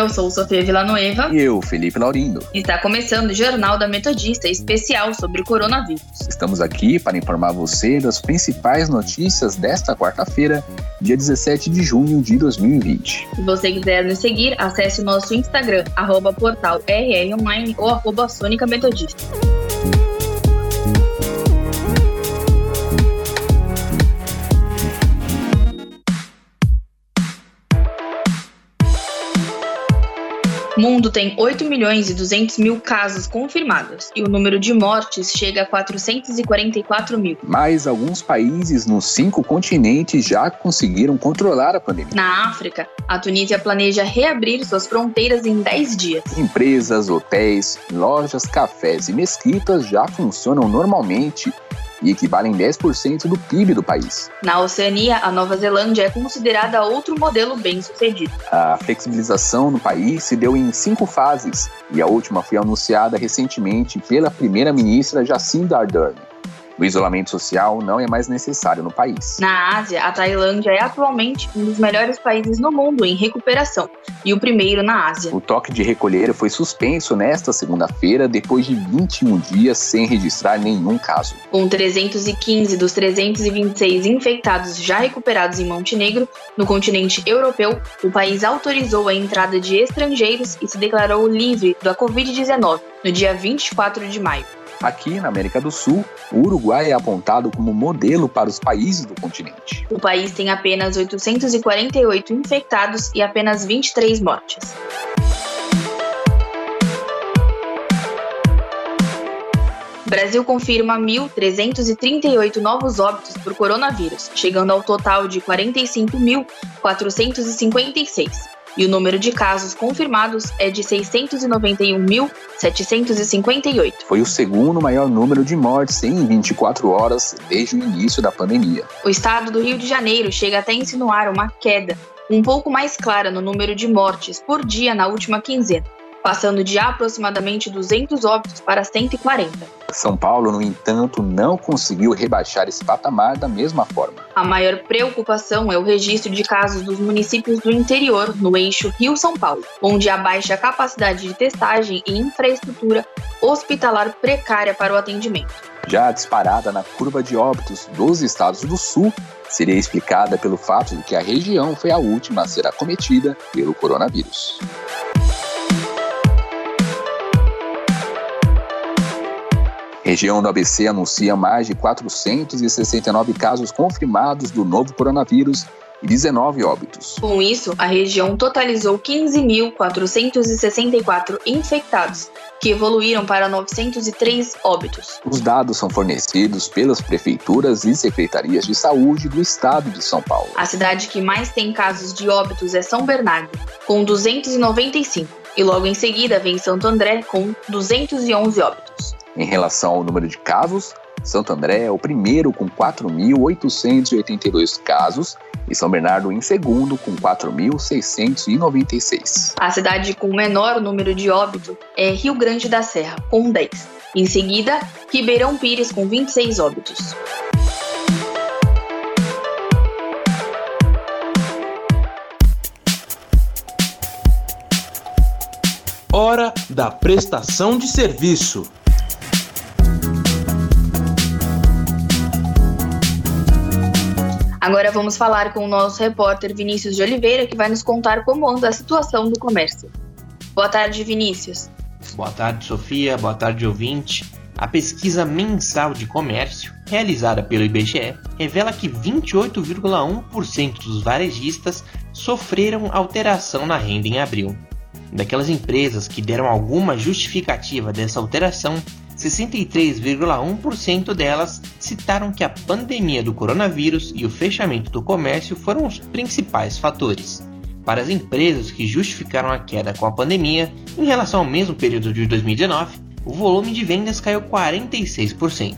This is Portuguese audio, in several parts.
Eu sou Sofia Villanueva. E eu, Felipe Laurindo. Está começando o Jornal da Metodista especial sobre coronavírus. Estamos aqui para informar você das principais notícias desta quarta-feira, dia 17 de junho de 2020. Se você quiser nos seguir, acesse o nosso Instagram, arroba portal rronline ou arroba Sônica Metodista. Mundo tem 8 milhões e 200 mil casos confirmados e o número de mortes chega a 444 mil. Mas alguns países nos cinco continentes já conseguiram controlar a pandemia. Na África, a Tunísia planeja reabrir suas fronteiras em 10 dias. Empresas, hotéis, lojas, cafés e mesquitas já funcionam normalmente e equivalem 10% do PIB do país. Na Oceania, a Nova Zelândia é considerada outro modelo bem-sucedido. A flexibilização no país se deu em cinco fases e a última foi anunciada recentemente pela primeira-ministra Jacinda Ardern. O isolamento social não é mais necessário no país. Na Ásia, a Tailândia é atualmente um dos melhores países no mundo em recuperação e o primeiro na Ásia. O toque de recolher foi suspenso nesta segunda-feira depois de 21 dias sem registrar nenhum caso. Com 315 dos 326 infectados já recuperados em Montenegro, no continente europeu, o país autorizou a entrada de estrangeiros e se declarou livre da Covid-19 no dia 24 de maio. Aqui na América do Sul, o Uruguai é apontado como modelo para os países do continente. O país tem apenas 848 infectados e apenas 23 mortes. Brasil confirma 1.338 novos óbitos por coronavírus, chegando ao total de 45.456 e o número de casos confirmados é de 691.758. Foi o segundo maior número de mortes em 24 horas desde o início da pandemia. O estado do Rio de Janeiro chega até a insinuar uma queda um pouco mais clara no número de mortes por dia na última quinzena passando de aproximadamente 200 óbitos para 140. São Paulo, no entanto, não conseguiu rebaixar esse patamar da mesma forma. A maior preocupação é o registro de casos dos municípios do interior, no eixo Rio-São Paulo, onde há baixa capacidade de testagem e infraestrutura hospitalar precária para o atendimento. Já a disparada na curva de óbitos dos estados do Sul seria explicada pelo fato de que a região foi a última a ser acometida pelo coronavírus. Região do ABC anuncia mais de 469 casos confirmados do novo coronavírus e 19 óbitos. Com isso, a região totalizou 15.464 infectados, que evoluíram para 903 óbitos. Os dados são fornecidos pelas prefeituras e secretarias de saúde do estado de São Paulo. A cidade que mais tem casos de óbitos é São Bernardo, com 295, e logo em seguida vem Santo André, com 211 óbitos. Em relação ao número de casos, Santo André é o primeiro com 4.882 casos e São Bernardo em segundo com 4.696. A cidade com menor número de óbito é Rio Grande da Serra, com 10. Em seguida, Ribeirão Pires com 26 óbitos. Hora da prestação de serviço. Agora vamos falar com o nosso repórter Vinícius de Oliveira, que vai nos contar como anda a situação do comércio. Boa tarde, Vinícius. Boa tarde, Sofia. Boa tarde, ouvinte. A pesquisa mensal de comércio, realizada pelo IBGE, revela que 28,1% dos varejistas sofreram alteração na renda em abril. Daquelas empresas que deram alguma justificativa dessa alteração, 63,1% delas citaram que a pandemia do coronavírus e o fechamento do comércio foram os principais fatores. Para as empresas que justificaram a queda com a pandemia, em relação ao mesmo período de 2019, o volume de vendas caiu 46%.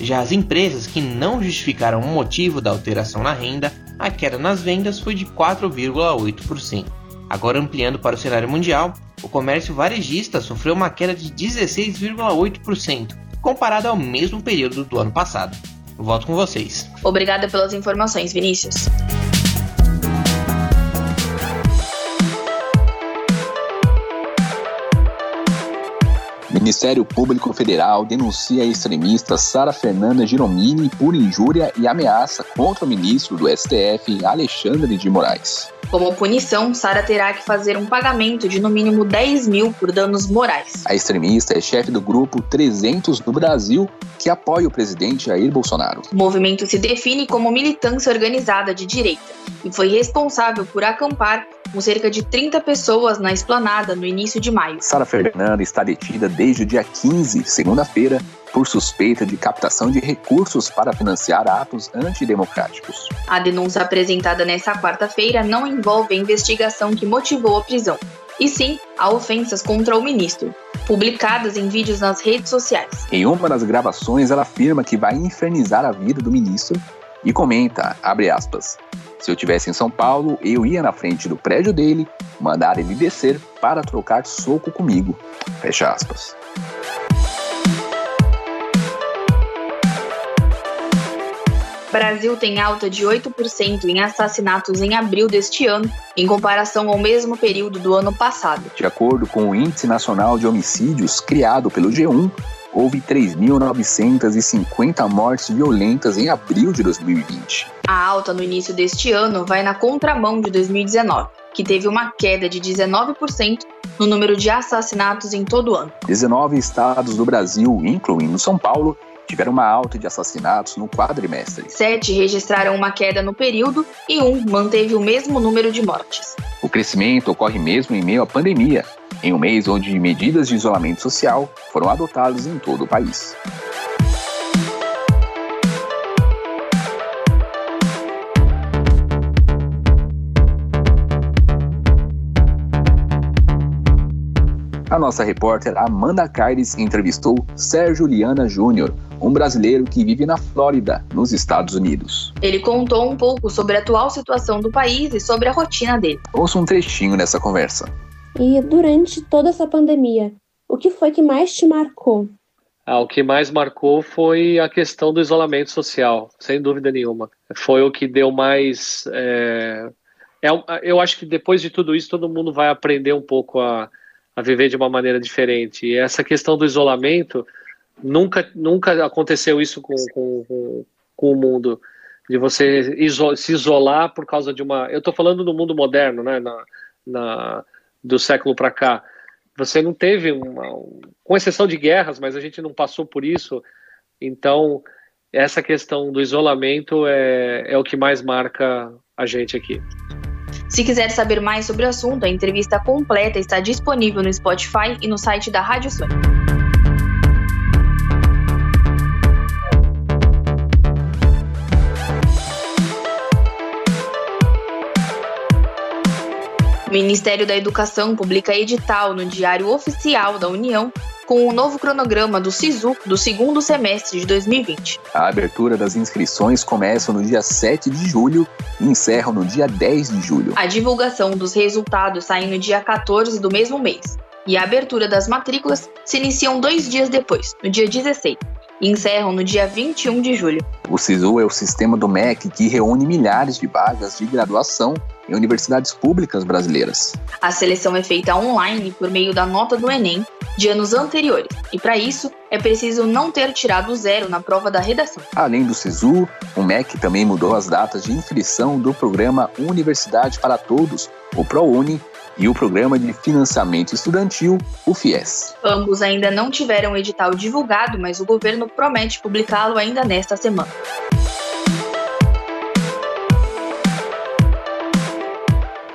Já as empresas que não justificaram o motivo da alteração na renda, a queda nas vendas foi de 4,8%. Agora ampliando para o cenário mundial, o comércio varejista sofreu uma queda de 16,8%, comparado ao mesmo período do ano passado. volto com vocês. Obrigada pelas informações, Vinícius. Ministério Público Federal denuncia a extremista Sara Fernanda Giromini por injúria e ameaça contra o ministro do STF, Alexandre de Moraes. Como punição, Sara terá que fazer um pagamento de no mínimo 10 mil por danos morais. A extremista é chefe do grupo 300 do Brasil, que apoia o presidente Jair Bolsonaro. O movimento se define como militância organizada de direita e foi responsável por acampar com cerca de 30 pessoas na esplanada no início de maio. Sara Fernanda está detida desde o dia 15, segunda-feira, por suspeita de captação de recursos para financiar atos antidemocráticos. A denúncia apresentada nesta quarta-feira não envolve a investigação que motivou a prisão, e sim a ofensas contra o ministro, publicadas em vídeos nas redes sociais. Em uma das gravações, ela afirma que vai infernizar a vida do ministro e comenta, abre aspas, se eu tivesse em São Paulo, eu ia na frente do prédio dele, mandar ele descer para trocar soco comigo. Fecha aspas. Brasil tem alta de 8% em assassinatos em abril deste ano, em comparação ao mesmo período do ano passado. De acordo com o Índice Nacional de Homicídios criado pelo G1, houve 3.950 mortes violentas em abril de 2020. A alta no início deste ano vai na contramão de 2019, que teve uma queda de 19% no número de assassinatos em todo o ano. 19 estados do Brasil, incluindo São Paulo, tiveram uma alta de assassinatos no quadrimestre. Sete registraram uma queda no período e um manteve o mesmo número de mortes. O crescimento ocorre mesmo em meio à pandemia, em um mês onde medidas de isolamento social foram adotadas em todo o país. A nossa repórter Amanda Caires entrevistou Sérgio Liana Júnior, um brasileiro que vive na Flórida, nos Estados Unidos. Ele contou um pouco sobre a atual situação do país e sobre a rotina dele. Ouça um trechinho dessa conversa. E durante toda essa pandemia, o que foi que mais te marcou? Ah, o que mais marcou foi a questão do isolamento social, sem dúvida nenhuma. Foi o que deu mais. É... É, eu acho que depois de tudo isso, todo mundo vai aprender um pouco a, a viver de uma maneira diferente. E essa questão do isolamento, nunca, nunca aconteceu isso com, com, com o mundo, de você iso se isolar por causa de uma. Eu estou falando do mundo moderno, né, na, na do século para cá. Você não teve uma. Com exceção de guerras, mas a gente não passou por isso. Então, essa questão do isolamento é, é o que mais marca a gente aqui. Se quiser saber mais sobre o assunto, a entrevista completa está disponível no Spotify e no site da Rádio Sônia. Ministério da Educação publica edital no Diário Oficial da União com o novo cronograma do SISU do segundo semestre de 2020. A abertura das inscrições começa no dia 7 de julho e encerra no dia 10 de julho. A divulgação dos resultados sai no dia 14 do mesmo mês. E a abertura das matrículas se iniciam dois dias depois, no dia 16, e encerram no dia 21 de julho. O SISU é o sistema do MEC que reúne milhares de vagas de graduação em universidades públicas brasileiras. A seleção é feita online por meio da nota do Enem de anos anteriores, e para isso é preciso não ter tirado zero na prova da redação. Além do SISU, o MEC também mudou as datas de inscrição do programa Universidade para Todos, o ProUni, e o Programa de Financiamento Estudantil, o FIES. Ambos ainda não tiveram edital divulgado, mas o governo promete publicá-lo ainda nesta semana.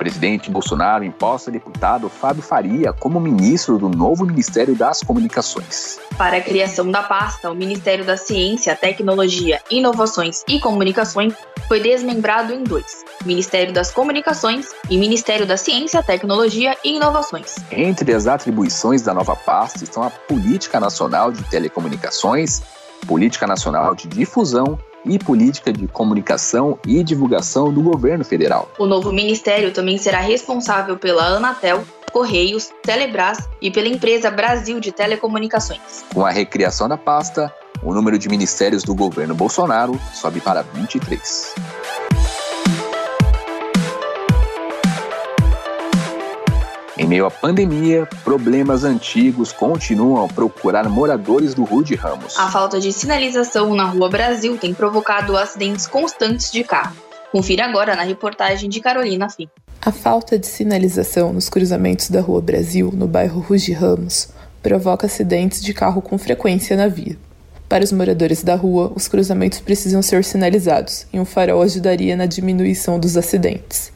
Presidente Bolsonaro imposta deputado Fábio Faria como ministro do novo Ministério das Comunicações. Para a criação da pasta, o Ministério da Ciência, Tecnologia, Inovações e Comunicações foi desmembrado em dois: Ministério das Comunicações e Ministério da Ciência, Tecnologia e Inovações. Entre as atribuições da nova pasta estão a Política Nacional de Telecomunicações, Política Nacional de Difusão e Política de Comunicação e Divulgação do Governo Federal. O novo ministério também será responsável pela Anatel, Correios, Telebrás e pela empresa Brasil de Telecomunicações. Com a recriação da pasta, o número de ministérios do governo Bolsonaro sobe para 23. Meio à pandemia, problemas antigos continuam a procurar moradores do Rude Ramos. A falta de sinalização na Rua Brasil tem provocado acidentes constantes de carro. Confira agora na reportagem de Carolina Fim. A falta de sinalização nos cruzamentos da Rua Brasil, no bairro Rude Ramos, provoca acidentes de carro com frequência na via. Para os moradores da rua, os cruzamentos precisam ser sinalizados e um farol ajudaria na diminuição dos acidentes.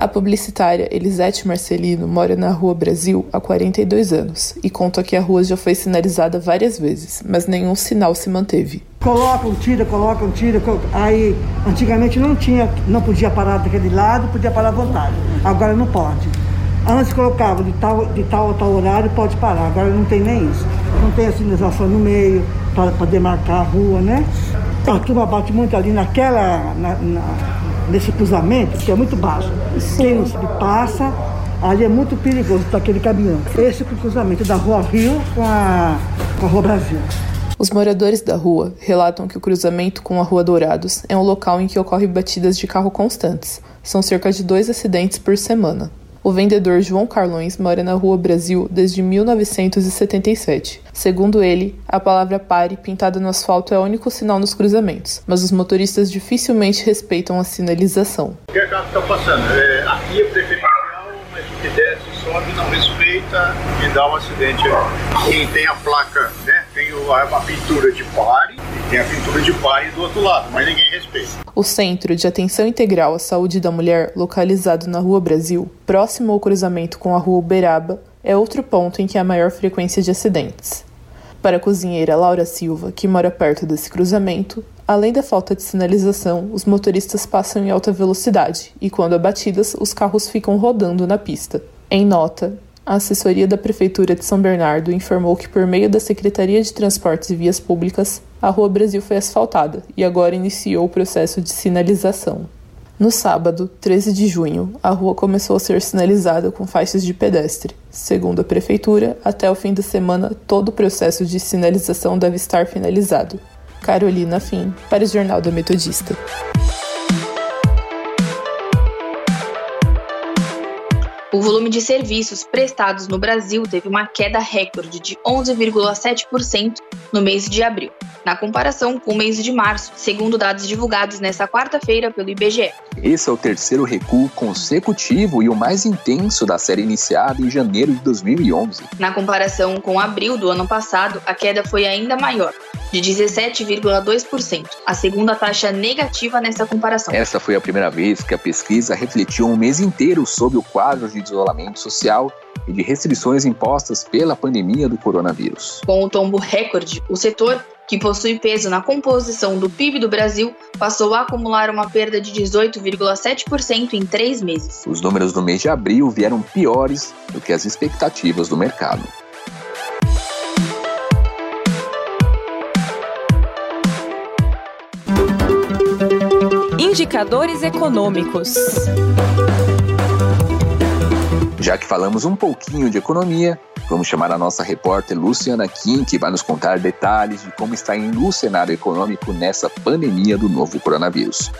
A publicitária Elisete Marcelino mora na Rua Brasil há 42 anos e conta que a rua já foi sinalizada várias vezes, mas nenhum sinal se manteve. Colocam, tira, colocam, tira. Aí, antigamente não tinha, não podia parar daquele lado, podia parar à vontade. Agora não pode. Antes colocava de tal, de tal a tal horário pode parar, agora não tem nem isso. Não tem a sinalização no meio, para poder marcar a rua, né? A turma bate muito ali naquela, na, na, nesse cruzamento, que é muito baixo. Sim. Quem passa, ali é muito perigoso para aquele caminhão. Esse cruzamento da Rua Rio com a, com a Rua Brasil. Os moradores da rua relatam que o cruzamento com a Rua Dourados é um local em que ocorrem batidas de carro constantes. São cerca de dois acidentes por semana. O vendedor João Carlões mora na Rua Brasil desde 1977. Segundo ele, a palavra pare pintada no asfalto é o único sinal nos cruzamentos, mas os motoristas dificilmente respeitam a sinalização. A carro está passando? É, aqui é preferencial, mas o que desce, sobe, não respeita e dá um acidente. Quem tem a placa, né, tem a pintura de pare, tem a pintura de do outro lado, mas ninguém respeita. O Centro de Atenção Integral à Saúde da Mulher, localizado na Rua Brasil, próximo ao cruzamento com a Rua Uberaba, é outro ponto em que há maior frequência de acidentes. Para a cozinheira Laura Silva, que mora perto desse cruzamento, além da falta de sinalização, os motoristas passam em alta velocidade e, quando abatidas, os carros ficam rodando na pista. Em nota, a assessoria da Prefeitura de São Bernardo informou que, por meio da Secretaria de Transportes e Vias Públicas, a Rua Brasil foi asfaltada e agora iniciou o processo de sinalização. No sábado, 13 de junho, a rua começou a ser sinalizada com faixas de pedestre. Segundo a Prefeitura, até o fim da semana, todo o processo de sinalização deve estar finalizado. Carolina Fim, para o Jornal da Metodista. O volume de serviços prestados no Brasil teve uma queda recorde de 11,7% no mês de abril, na comparação com o mês de março, segundo dados divulgados nesta quarta-feira pelo IBGE. Esse é o terceiro recuo consecutivo e o mais intenso da série iniciada em janeiro de 2011. Na comparação com abril do ano passado, a queda foi ainda maior, de 17,2%, a segunda taxa negativa nessa comparação. Essa foi a primeira vez que a pesquisa refletiu um mês inteiro sobre o quadro de isolamento social e de restrições impostas pela pandemia do coronavírus. Com o tombo recorde, o setor, que possui peso na composição do PIB do Brasil, passou a acumular uma perda de 18,7% em três meses. Os números do mês de abril vieram piores do que as expectativas do mercado. Indicadores econômicos. Já que falamos um pouquinho de economia, vamos chamar a nossa repórter Luciana Kim, que vai nos contar detalhes de como está indo o cenário econômico nessa pandemia do novo coronavírus.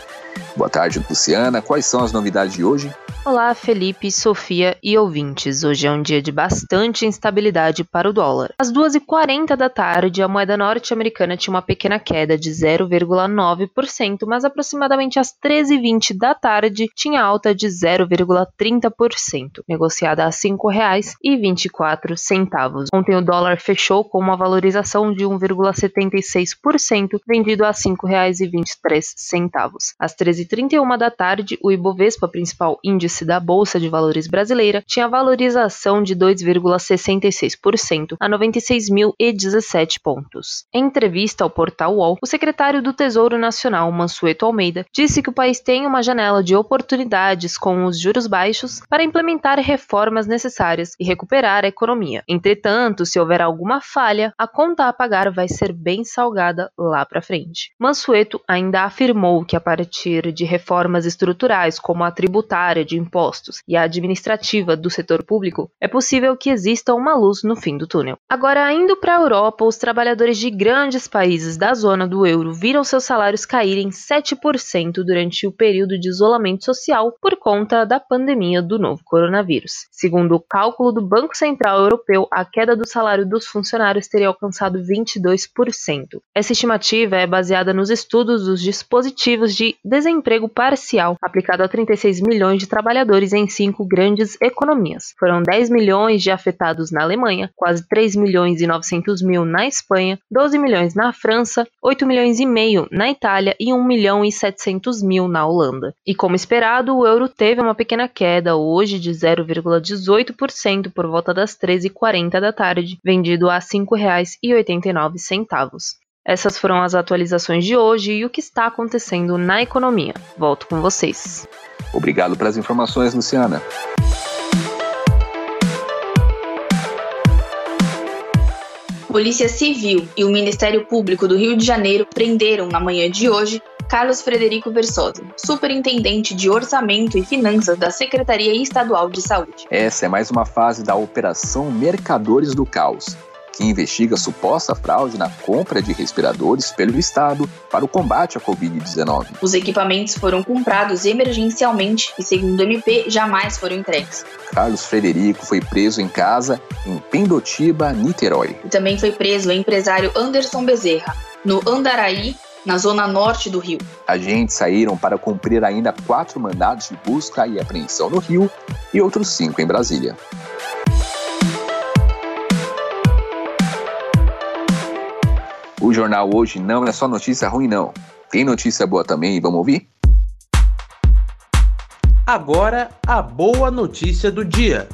Boa tarde, Luciana. Quais são as novidades de hoje? Olá, Felipe, Sofia e ouvintes. Hoje é um dia de bastante instabilidade para o dólar. Às 2h40 da tarde, a moeda norte-americana tinha uma pequena queda de 0,9%, mas aproximadamente às 13h20 da tarde tinha alta de 0,30%, negociada a R$ 5,24. Ontem o dólar fechou com uma valorização de 1,76%, vendido a R$ 5,23. Às 13 13h31 da tarde, o Ibovespa, principal índice da Bolsa de Valores brasileira, tinha valorização de 2,66% a 96.017 pontos. Em entrevista ao portal UOL, o secretário do Tesouro Nacional, Mansueto Almeida, disse que o país tem uma janela de oportunidades com os juros baixos para implementar reformas necessárias e recuperar a economia. Entretanto, se houver alguma falha, a conta a pagar vai ser bem salgada lá para frente. Mansueto ainda afirmou que a partir de reformas estruturais como a tributária de impostos e a administrativa do setor público, é possível que exista uma luz no fim do túnel. Agora, indo para a Europa, os trabalhadores de grandes países da zona do euro viram seus salários caírem 7% durante o período de isolamento social por conta da pandemia do novo coronavírus. Segundo o cálculo do Banco Central Europeu, a queda do salário dos funcionários teria alcançado 22%. Essa estimativa é baseada nos estudos dos dispositivos de desemprego parcial aplicado a 36 milhões de trabalhadores em cinco grandes economias. Foram 10 milhões de afetados na Alemanha, quase 3 milhões e 900 mil na Espanha, 12 milhões na França, 8 milhões e meio na Itália e 1 milhão e 700 mil na Holanda. E como esperado, o euro teve uma pequena queda hoje de 0,18% por volta das 13h40 da tarde, vendido a R$ 5,89. Essas foram as atualizações de hoje e o que está acontecendo na economia. Volto com vocês. Obrigado pelas informações, Luciana. Polícia Civil e o Ministério Público do Rio de Janeiro prenderam na manhã de hoje Carlos Frederico Versosa, superintendente de Orçamento e Finanças da Secretaria Estadual de Saúde. Essa é mais uma fase da Operação Mercadores do Caos, que investiga suposta fraude na compra de respiradores pelo Estado para o combate à Covid-19. Os equipamentos foram comprados emergencialmente e, segundo o MP, jamais foram entregues. Carlos Frederico foi preso em casa em Pendotiba, Niterói. E também foi preso o empresário Anderson Bezerra, no Andaraí, na zona norte do Rio. Agentes saíram para cumprir ainda quatro mandados de busca e apreensão no Rio e outros cinco em Brasília. O jornal hoje não é só notícia ruim, não. Tem notícia boa também, vamos ouvir? Agora, a boa notícia do dia.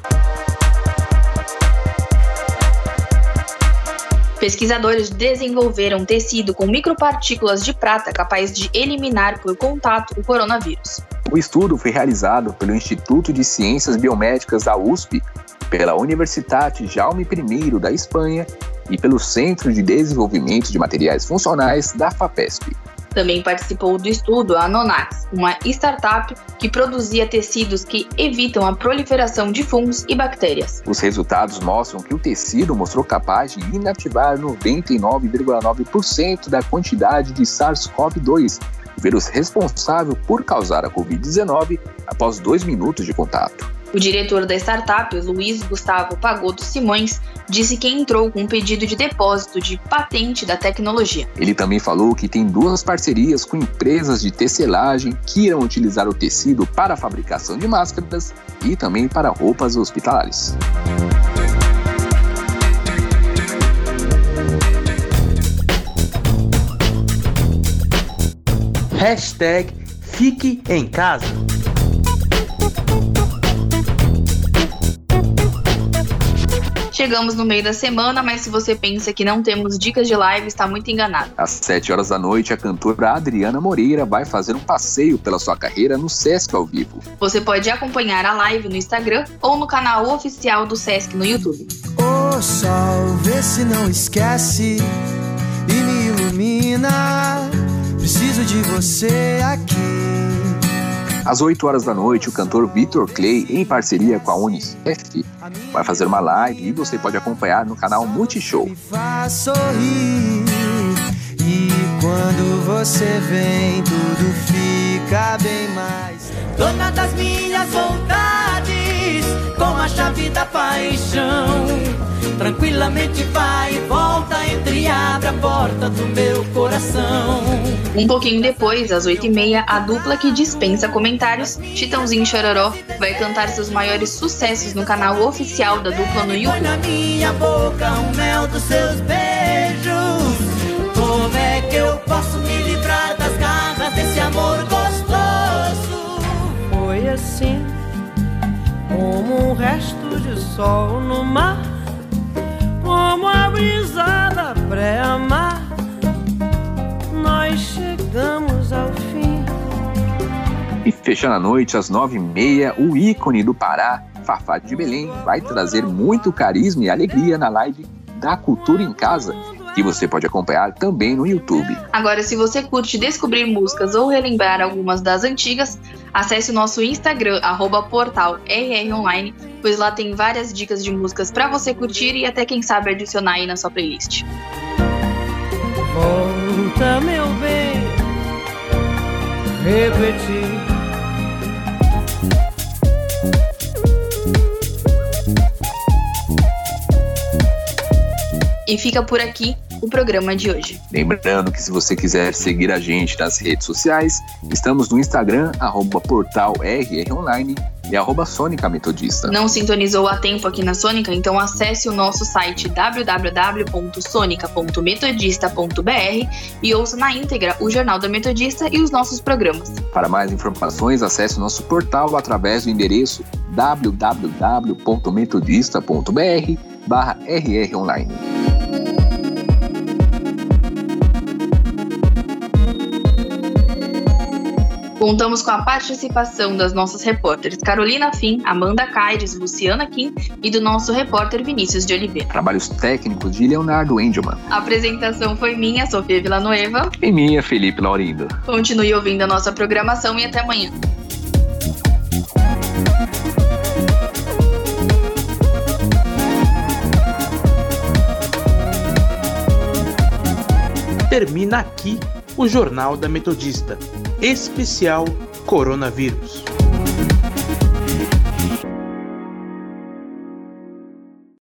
Pesquisadores desenvolveram tecido com micropartículas de prata capaz de eliminar por contato o coronavírus. O estudo foi realizado pelo Instituto de Ciências Biomédicas da USP, pela Universidade Jaume I da Espanha e pelo Centro de Desenvolvimento de Materiais Funcionais da FAPESP. Também participou do estudo a Nonax, uma startup que produzia tecidos que evitam a proliferação de fungos e bactérias. Os resultados mostram que o tecido mostrou capaz de inativar 99,9% da quantidade de SARS-CoV-2, vírus responsável por causar a Covid-19 após dois minutos de contato. O diretor da startup, Luiz Gustavo Pagoto Simões, disse que entrou com um pedido de depósito de patente da tecnologia. Ele também falou que tem duas parcerias com empresas de tecelagem que irão utilizar o tecido para a fabricação de máscaras e também para roupas hospitalares. Hashtag Fique em Casa. Chegamos no meio da semana, mas se você pensa que não temos dicas de live, está muito enganado. Às 7 horas da noite, a cantora Adriana Moreira vai fazer um passeio pela sua carreira no Sesc ao vivo. Você pode acompanhar a live no Instagram ou no canal oficial do Sesc no YouTube. O sol, vê se não esquece e me ilumina. Preciso de você aqui. Às 8 horas da noite, o cantor Victor Clay, em parceria com a Unicef, vai fazer uma live e você pode acompanhar no canal Multishow. Sorrir e quando você vem, tudo fica bem mais. Dona das minhas vontades, com a chave da paixão. Tranquilamente vai e volta, entre e abre a porta do meu coração. Um pouquinho depois, às 8h30, a dupla que dispensa comentários, Chitãozinho Chororó, vai cantar seus maiores sucessos no canal oficial da dupla no YouTube. na minha boca o mel dos seus beijos. Sol no mar, como a brisa da pré-mar, nós chegamos ao fim. E fechando a noite, às nove e meia, o ícone do Pará, Fafá de Belém, vai trazer muito carisma e alegria na live da Cultura em Casa, que você pode acompanhar também no YouTube. Agora, se você curte descobrir músicas ou relembrar algumas das antigas, acesse o nosso Instagram, arroba portal RROnline, pois lá tem várias dicas de músicas para você curtir e até quem sabe adicionar aí na sua playlist. Volta, meu bem, repetir. E fica por aqui o programa de hoje. Lembrando que se você quiser seguir a gente nas redes sociais, estamos no Instagram, arroba portal RROnline e arroba Sônica Metodista. Não sintonizou a tempo aqui na Sônica? Então acesse o nosso site www.sonica.metodista.br e ouça na íntegra o Jornal da Metodista e os nossos programas. Para mais informações, acesse o nosso portal através do endereço www.metodista.br barra rronline. Contamos com a participação das nossas repórteres Carolina Fim, Amanda Caires, Luciana Kim e do nosso repórter Vinícius de Oliveira. Trabalhos técnicos de Leonardo Engelman. A apresentação foi minha, Sofia Villanueva. E minha, Felipe Laurindo. Continue ouvindo a nossa programação e até amanhã. Termina aqui o Jornal da Metodista, especial Coronavírus.